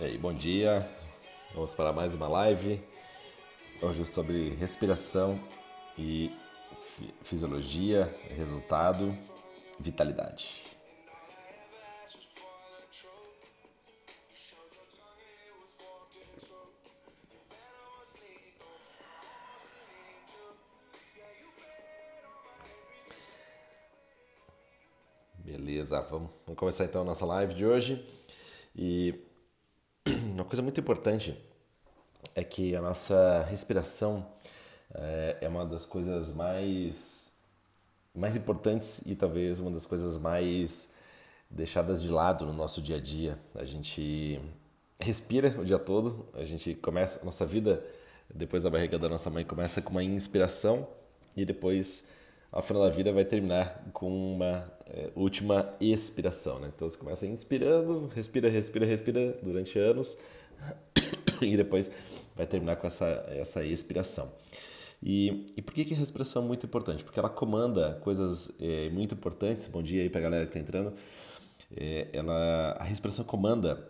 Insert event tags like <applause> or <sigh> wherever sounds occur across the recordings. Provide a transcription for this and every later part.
E aí, bom dia. Vamos para mais uma live. Hoje sobre respiração e fisiologia, resultado, vitalidade. Beleza, vamos, vamos começar então a nossa live de hoje. E coisa muito importante é que a nossa respiração é, é uma das coisas mais, mais importantes e talvez uma das coisas mais deixadas de lado no nosso dia a dia. A gente respira o dia todo, a gente começa, a nossa vida depois da barriga da nossa mãe começa com uma inspiração e depois ao final da vida vai terminar com uma é, última expiração. Né? Então você começa inspirando, respira, respira, respira durante anos <coughs> e depois vai terminar com essa, essa expiração. E, e por que, que a respiração é muito importante? Porque ela comanda coisas é, muito importantes. Bom dia aí para a galera que está entrando. É, ela, a respiração comanda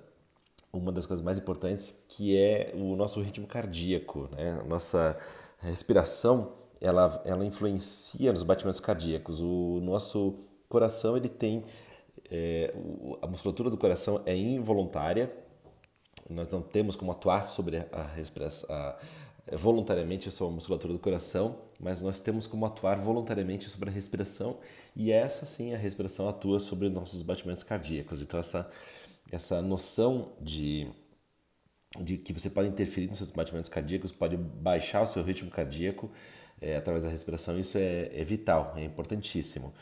uma das coisas mais importantes que é o nosso ritmo cardíaco. Né? Nossa respiração ela, ela influencia nos batimentos cardíacos. O nosso coração ele tem é, a musculatura do coração é involuntária. Nós não temos como atuar sobre a respiração voluntariamente sobre a musculatura do coração, mas nós temos como atuar voluntariamente sobre a respiração e essa sim a respiração atua sobre nossos batimentos cardíacos. Então essa essa noção de de que você pode interferir nos seus batimentos cardíacos, pode baixar o seu ritmo cardíaco, é, através da respiração, isso é, é, vital, é importantíssimo.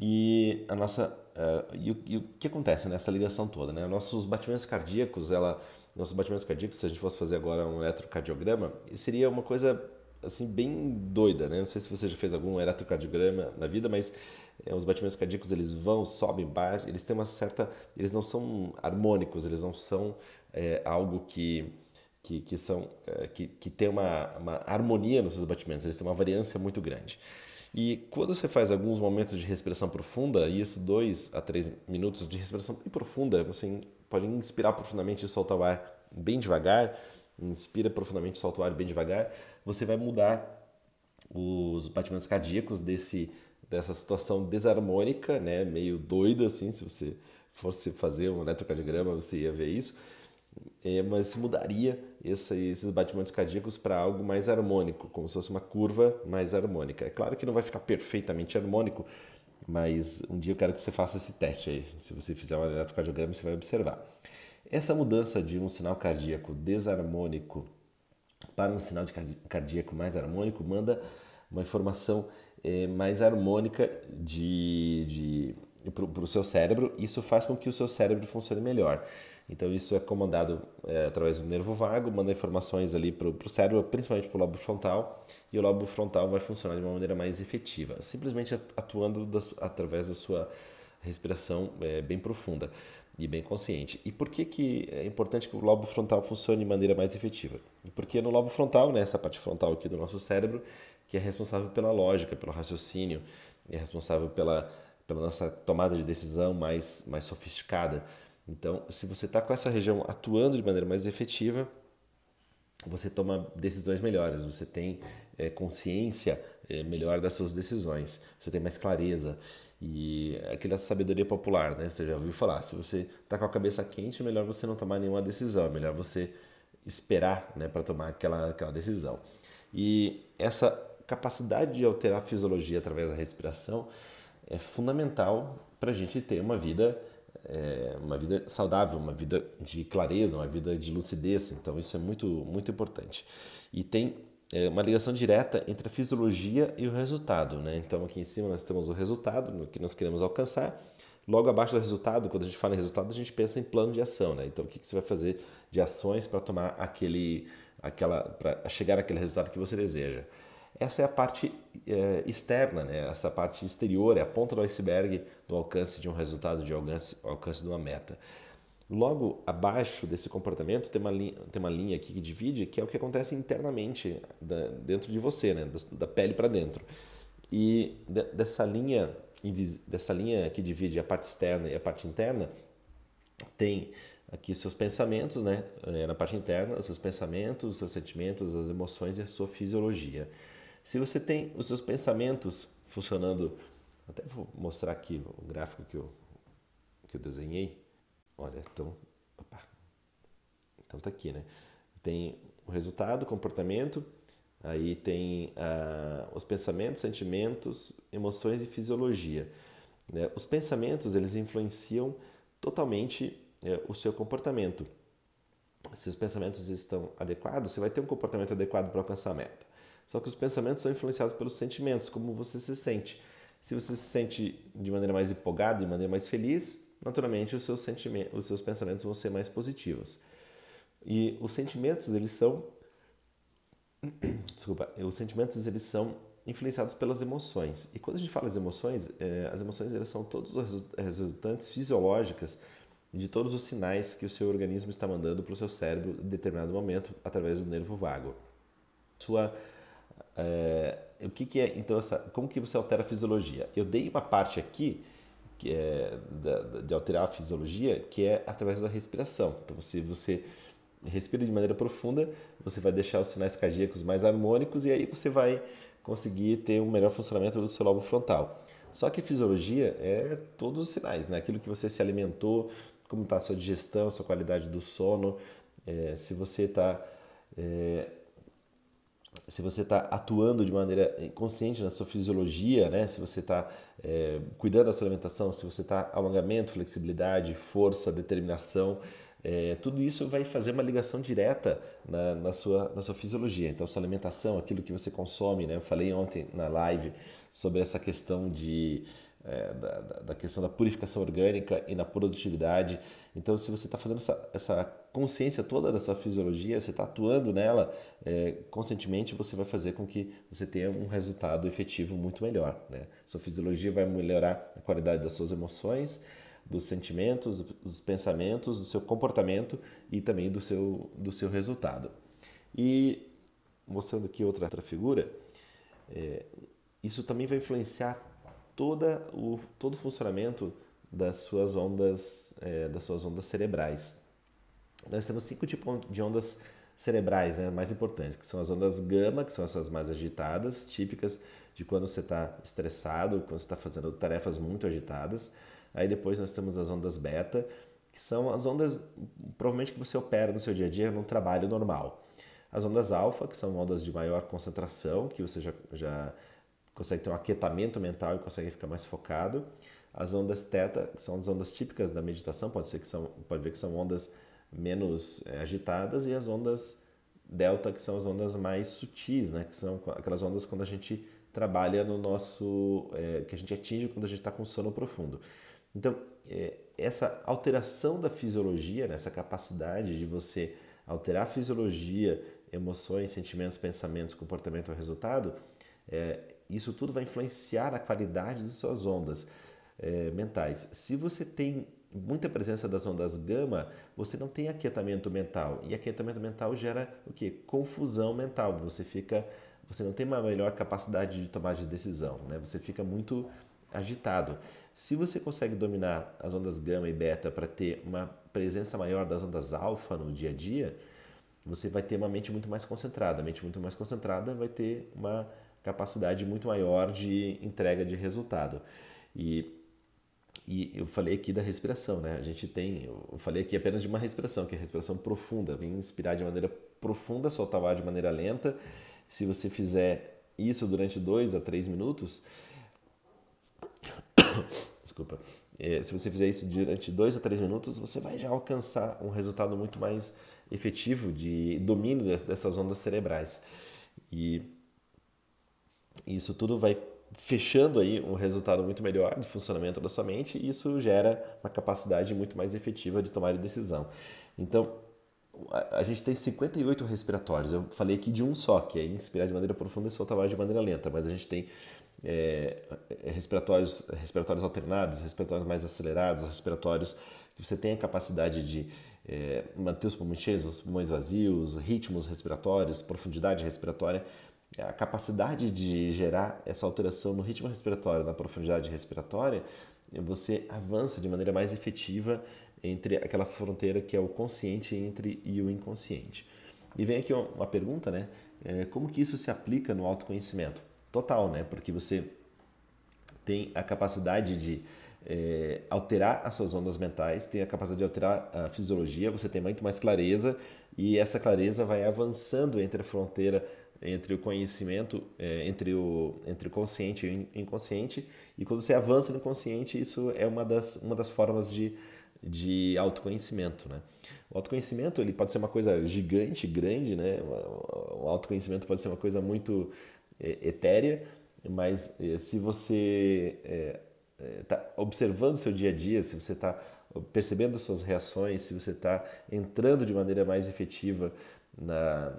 E a nossa uh, e, o, e, o, que acontece nessa ligação toda, né? Nossos batimentos cardíacos, ela, nossos batimentos cardíacos, se a gente fosse fazer agora um eletrocardiograma, seria uma coisa assim bem doida, né? Não sei se você já fez algum eletrocardiograma na vida, mas é, os batimentos cardíacos eles vão, sobem, baixam, eles têm uma certa, eles não são harmônicos, eles não são é, algo que que, que, são, eh, que, que tem uma, uma harmonia nos seus batimentos, eles têm uma variância muito grande. E quando você faz alguns momentos de respiração profunda, isso dois a três minutos de respiração bem profunda, você pode inspirar profundamente e soltar o ar bem devagar, inspira profundamente e solta o ar bem devagar, você vai mudar os batimentos cardíacos desse, dessa situação desarmônica, né, meio doida assim, se você fosse fazer um eletrocardiograma, você ia ver isso, é, mas mudaria esse, esses batimentos cardíacos para algo mais harmônico, como se fosse uma curva mais harmônica. É claro que não vai ficar perfeitamente harmônico, mas um dia eu quero que você faça esse teste aí. Se você fizer um eletrocardiograma, você vai observar. Essa mudança de um sinal cardíaco desarmônico para um sinal cardíaco mais harmônico manda uma informação é, mais harmônica de, de, para o seu cérebro. Isso faz com que o seu cérebro funcione melhor. Então isso é comandado é, através do nervo vago, manda informações ali para o cérebro, principalmente para o lobo frontal, e o lobo frontal vai funcionar de uma maneira mais efetiva, simplesmente atuando da, através da sua respiração é, bem profunda e bem consciente. E por que, que é importante que o lobo frontal funcione de maneira mais efetiva? Porque no lobo frontal, né, essa parte frontal aqui do nosso cérebro, que é responsável pela lógica, pelo raciocínio, é responsável pela, pela nossa tomada de decisão mais, mais sofisticada. Então, se você está com essa região atuando de maneira mais efetiva, você toma decisões melhores, você tem é, consciência é, melhor das suas decisões, você tem mais clareza. E aquela sabedoria popular, né? Você já ouviu falar, se você está com a cabeça quente, melhor você não tomar nenhuma decisão, melhor você esperar né, para tomar aquela, aquela decisão. E essa capacidade de alterar a fisiologia através da respiração é fundamental para a gente ter uma vida é, uma vida saudável, uma vida de clareza, uma vida de lucidez. Então isso é muito muito importante. E tem é, uma ligação direta entre a fisiologia e o resultado. Né? Então aqui em cima nós temos o resultado que nós queremos alcançar. Logo abaixo do resultado, quando a gente fala em resultado, a gente pensa em plano de ação. Né? Então o que, que você vai fazer de ações para tomar aquele, aquela, para chegar àquele resultado que você deseja. Essa é a parte é, externa, né? essa parte exterior, é a ponta do iceberg do alcance de um resultado, de alcance, alcance de uma meta. Logo abaixo desse comportamento tem uma, linha, tem uma linha aqui que divide, que é o que acontece internamente da, dentro de você, né? da, da pele para dentro. E de, dessa linha dessa linha que divide a parte externa e a parte interna tem aqui seus pensamentos, né? É, na parte interna, os seus pensamentos, os seus sentimentos, as emoções e a sua fisiologia. Se você tem os seus pensamentos funcionando, até vou mostrar aqui o gráfico que eu, que eu desenhei. Olha, então, opa, então tá aqui, né? Tem o resultado, o comportamento, aí tem ah, os pensamentos, sentimentos, emoções e fisiologia. Né? Os pensamentos eles influenciam totalmente é, o seu comportamento. Se os pensamentos estão adequados, você vai ter um comportamento adequado para alcançar a meta. Só que os pensamentos são influenciados pelos sentimentos, como você se sente. Se você se sente de maneira mais empolgada, de maneira mais feliz, naturalmente os seus, sentimentos, os seus pensamentos vão ser mais positivos. E os sentimentos, eles são <coughs> desculpa, os sentimentos eles são influenciados pelas emoções. E quando a gente fala das emoções, é, as emoções elas são todos os resultantes fisiológicas de todos os sinais que o seu organismo está mandando para o seu cérebro em determinado momento através do nervo vago. Sua é, o que, que, é então essa, como que você altera a fisiologia? Eu dei uma parte aqui que é da, de alterar a fisiologia que é através da respiração. Então se você respira de maneira profunda, você vai deixar os sinais cardíacos mais harmônicos e aí você vai conseguir ter um melhor funcionamento do seu lobo frontal. Só que fisiologia é todos os sinais, né? Aquilo que você se alimentou, como está a sua digestão, a sua qualidade do sono, é, se você está é, se você está atuando de maneira consciente na sua fisiologia, né? se você está é, cuidando da sua alimentação, se você está alongamento, flexibilidade, força, determinação, é, tudo isso vai fazer uma ligação direta na, na, sua, na sua fisiologia. Então, sua alimentação, aquilo que você consome, né? eu falei ontem na live sobre essa questão de é, da, da, questão da purificação orgânica e na produtividade. Então, se você está fazendo essa, essa consciência toda dessa fisiologia, você está atuando nela é, conscientemente, você vai fazer com que você tenha um resultado efetivo muito melhor. Né? Sua fisiologia vai melhorar a qualidade das suas emoções, dos sentimentos, dos pensamentos, do seu comportamento e também do seu, do seu resultado. E mostrando aqui outra, outra figura, é, isso também vai influenciar toda o, todo o funcionamento das suas ondas, é, das suas ondas cerebrais. Nós temos cinco tipos de ondas cerebrais né, mais importantes, que são as ondas gama, que são essas mais agitadas, típicas de quando você está estressado, quando você está fazendo tarefas muito agitadas. Aí depois nós temos as ondas beta, que são as ondas provavelmente que você opera no seu dia a dia num trabalho normal. As ondas alfa, que são ondas de maior concentração, que você já, já consegue ter um aquietamento mental e consegue ficar mais focado. As ondas teta, que são as ondas típicas da meditação, pode ser que são, pode ver que são ondas menos é, agitadas e as ondas delta, que são as ondas mais sutis, né? Que são aquelas ondas quando a gente trabalha no nosso, é, que a gente atinge quando a gente está com sono profundo. Então, é, essa alteração da fisiologia, né? essa capacidade de você alterar a fisiologia, emoções, sentimentos, pensamentos, comportamento ou resultado, é, isso tudo vai influenciar a qualidade de suas ondas é, mentais. Se você tem muita presença das ondas gama, você não tem aquietamento mental. E aquietamento mental gera o que? Confusão mental. Você fica, você não tem uma melhor capacidade de tomar de decisão, né? Você fica muito agitado. Se você consegue dominar as ondas gama e beta para ter uma presença maior das ondas alfa no dia a dia, você vai ter uma mente muito mais concentrada. A mente muito mais concentrada vai ter uma capacidade muito maior de entrega de resultado. E, e eu falei aqui da respiração, né? A gente tem, eu falei aqui apenas de uma respiração, que é a respiração profunda, vem inspirar de maneira profunda, soltar o ar de maneira lenta. Se você fizer isso durante dois a três minutos, <coughs> desculpa, é, se você fizer isso durante dois a três minutos, você vai já alcançar um resultado muito mais efetivo de domínio dessas ondas cerebrais. E isso tudo vai fechando aí um resultado muito melhor de funcionamento da sua mente e isso gera uma capacidade muito mais efetiva de tomar decisão. Então, a gente tem 58 respiratórios. Eu falei aqui de um só, que é inspirar de maneira profunda e soltar ar de maneira lenta, mas a gente tem é, respiratórios, respiratórios alternados, respiratórios mais acelerados, respiratórios que você tem a capacidade de é, manter os pulmões cheios, os pulmões vazios, ritmos respiratórios, profundidade respiratória a capacidade de gerar essa alteração no ritmo respiratório, na profundidade respiratória, você avança de maneira mais efetiva entre aquela fronteira que é o consciente entre e o inconsciente. E vem aqui uma pergunta, né? É, como que isso se aplica no autoconhecimento? Total, né? Porque você tem a capacidade de é, alterar as suas ondas mentais, tem a capacidade de alterar a fisiologia, você tem muito mais clareza e essa clareza vai avançando entre a fronteira entre o conhecimento, é, entre, o, entre consciente e o inconsciente, e quando você avança no consciente, isso é uma das, uma das formas de, de autoconhecimento. Né? O autoconhecimento ele pode ser uma coisa gigante, grande, né? o autoconhecimento pode ser uma coisa muito é, etérea, mas é, se você está observando o seu dia a dia, se você está percebendo suas reações, se você está entrando de maneira mais efetiva na,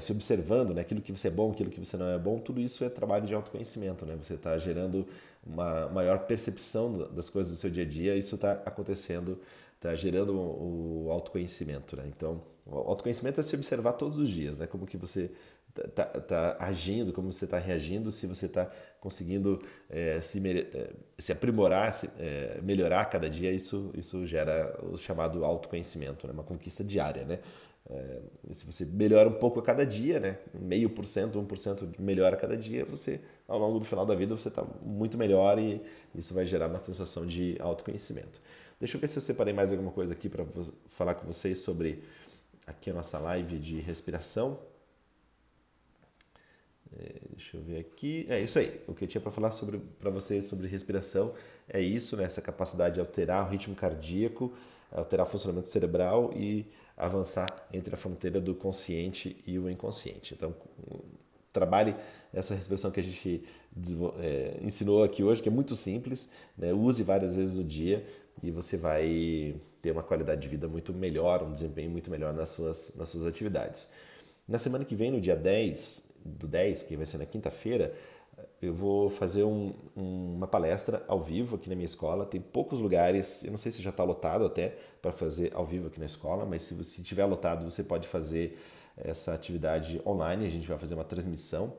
se observando né, aquilo que você é bom, aquilo que você não é bom, tudo isso é trabalho de autoconhecimento. Né? Você está gerando uma maior percepção das coisas do seu dia a dia, isso está acontecendo, está gerando o autoconhecimento. Né? Então, o autoconhecimento é se observar todos os dias, né? como que você está tá, tá agindo, como você está reagindo, se você está conseguindo é, se, é, se aprimorar, se, é, melhorar cada dia, isso, isso gera o chamado autoconhecimento, né? uma conquista diária. Né? É, se você melhora um pouco a cada dia, né? meio por cento, um por cento melhora a cada dia, você ao longo do final da vida você está muito melhor e isso vai gerar uma sensação de autoconhecimento. Deixa eu ver se eu separei mais alguma coisa aqui para falar com vocês sobre aqui a nossa live de respiração. É, deixa eu ver aqui. É isso aí. O que eu tinha para falar para vocês sobre respiração é isso, né? essa capacidade de alterar o ritmo cardíaco, alterar o funcionamento cerebral e avançar entre a fronteira do consciente e o inconsciente. Então, trabalhe essa respiração que a gente é, ensinou aqui hoje, que é muito simples, né? use várias vezes no dia e você vai ter uma qualidade de vida muito melhor, um desempenho muito melhor nas suas, nas suas atividades. Na semana que vem, no dia 10 do 10, que vai ser na quinta-feira, eu vou fazer um, um, uma palestra ao vivo aqui na minha escola. Tem poucos lugares, eu não sei se já está lotado até para fazer ao vivo aqui na escola, mas se você tiver lotado, você pode fazer essa atividade online. A gente vai fazer uma transmissão.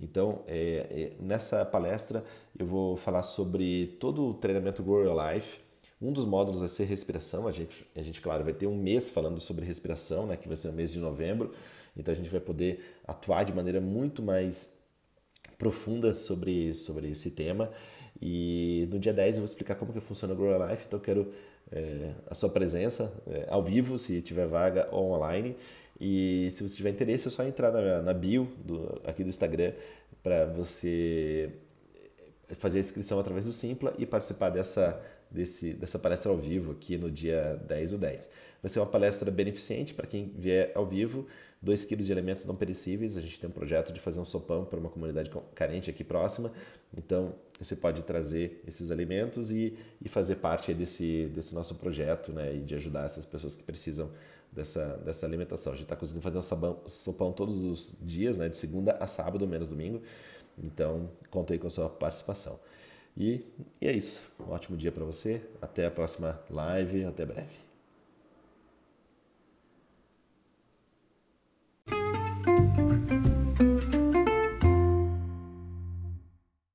Então, é, é, nessa palestra, eu vou falar sobre todo o treinamento Grow Your Life. Um dos módulos vai ser respiração. A gente, a gente, claro, vai ter um mês falando sobre respiração, né, que vai ser o mês de novembro. Então, a gente vai poder atuar de maneira muito mais profunda sobre, sobre esse tema. E no dia 10 eu vou explicar como que funciona o Grow Your Life, então eu quero é, a sua presença é, ao vivo, se tiver vaga, ou online. E se você tiver interesse, é só entrar na, na bio do, aqui do Instagram para você fazer a inscrição através do Simpla e participar dessa, desse, dessa palestra ao vivo aqui no dia 10 do 10. Vai ser uma palestra beneficente para quem vier ao vivo. 2 quilos de alimentos não perecíveis. A gente tem um projeto de fazer um sopão para uma comunidade carente aqui próxima. Então, você pode trazer esses alimentos e, e fazer parte desse, desse nosso projeto né? e de ajudar essas pessoas que precisam dessa, dessa alimentação. A gente está conseguindo fazer um sabão, sopão todos os dias, né? de segunda a sábado, menos domingo. Então, conta aí com a sua participação. E, e é isso. Um ótimo dia para você. Até a próxima live. Até breve.